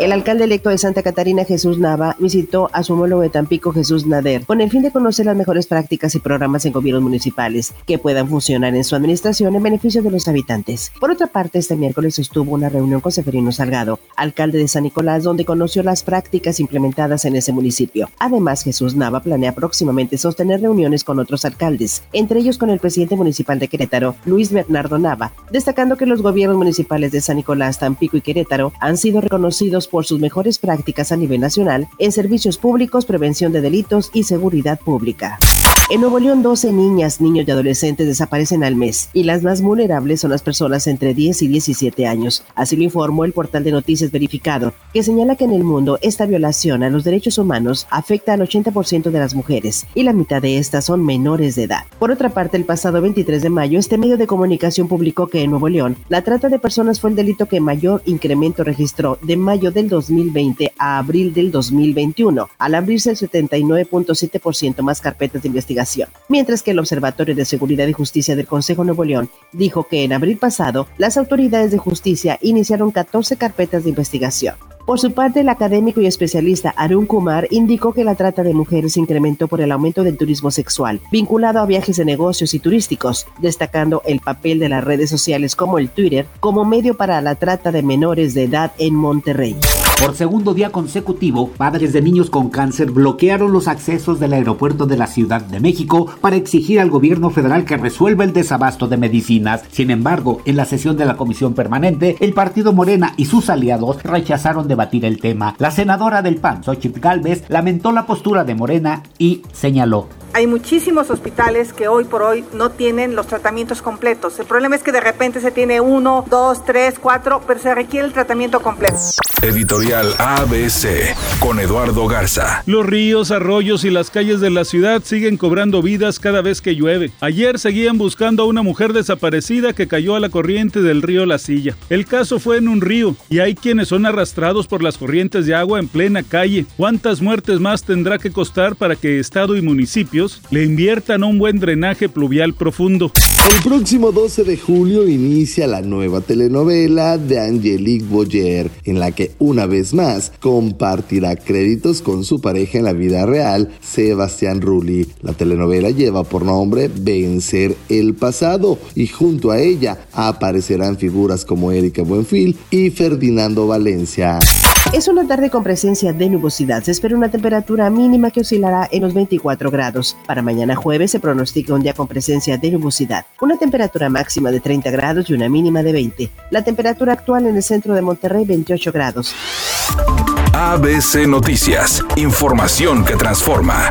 El alcalde electo de Santa Catarina, Jesús Nava, visitó a su homólogo de Tampico, Jesús Nader, con el fin de conocer las mejores prácticas y programas en gobiernos municipales que puedan funcionar en su administración en beneficio de los habitantes. Por otra parte, este miércoles estuvo una reunión con Seferino Salgado, alcalde de San Nicolás, donde conoció las prácticas implementadas en ese municipio. Además, Jesús Nava planea próximamente sostener reuniones con otros alcaldes, entre ellos con el presidente municipal de Querétaro, Luis Bernardo Nava, destacando que los gobiernos municipales de San Nicolás, Tampico y Querétaro han sido reconocidos por sus mejores prácticas a nivel nacional en servicios públicos, prevención de delitos y seguridad pública. En Nuevo León, 12 niñas, niños y adolescentes desaparecen al mes y las más vulnerables son las personas entre 10 y 17 años. Así lo informó el portal de noticias verificado, que señala que en el mundo esta violación a los derechos humanos afecta al 80% de las mujeres y la mitad de estas son menores de edad. Por otra parte, el pasado 23 de mayo, este medio de comunicación publicó que en Nuevo León la trata de personas fue el delito que mayor incremento registró de mayo del 2020 a abril del 2021, al abrirse el 79.7% más carpetas de investigación mientras que el Observatorio de Seguridad y Justicia del Consejo Nuevo León dijo que en abril pasado las autoridades de justicia iniciaron 14 carpetas de investigación. Por su parte, el académico y especialista Arun Kumar indicó que la trata de mujeres incrementó por el aumento del turismo sexual, vinculado a viajes de negocios y turísticos, destacando el papel de las redes sociales como el Twitter como medio para la trata de menores de edad en Monterrey. Por segundo día consecutivo, padres de niños con cáncer bloquearon los accesos del aeropuerto de la Ciudad de México para exigir al gobierno federal que resuelva el desabasto de medicinas. Sin embargo, en la sesión de la Comisión Permanente, el partido Morena y sus aliados rechazaron debatir el tema. La senadora del PAN, Xochitl Galvez, lamentó la postura de Morena y señaló hay muchísimos hospitales que hoy por hoy no tienen los tratamientos completos. El problema es que de repente se tiene uno, dos, tres, cuatro, pero se requiere el tratamiento completo. Editorial ABC con Eduardo Garza. Los ríos, arroyos y las calles de la ciudad siguen cobrando vidas cada vez que llueve. Ayer seguían buscando a una mujer desaparecida que cayó a la corriente del río La Silla. El caso fue en un río y hay quienes son arrastrados por las corrientes de agua en plena calle. ¿Cuántas muertes más tendrá que costar para que Estado y municipio le inviertan un buen drenaje pluvial profundo. El próximo 12 de julio inicia la nueva telenovela de Angelique Boyer, en la que una vez más compartirá créditos con su pareja en la vida real, Sebastián Rulli. La telenovela lleva por nombre Vencer el pasado y junto a ella aparecerán figuras como Erika Buenfil y Ferdinando Valencia. Es una tarde con presencia de nubosidad. Se espera una temperatura mínima que oscilará en los 24 grados. Para mañana jueves se pronostica un día con presencia de nubosidad. Una temperatura máxima de 30 grados y una mínima de 20. La temperatura actual en el centro de Monterrey 28 grados. ABC Noticias. Información que transforma.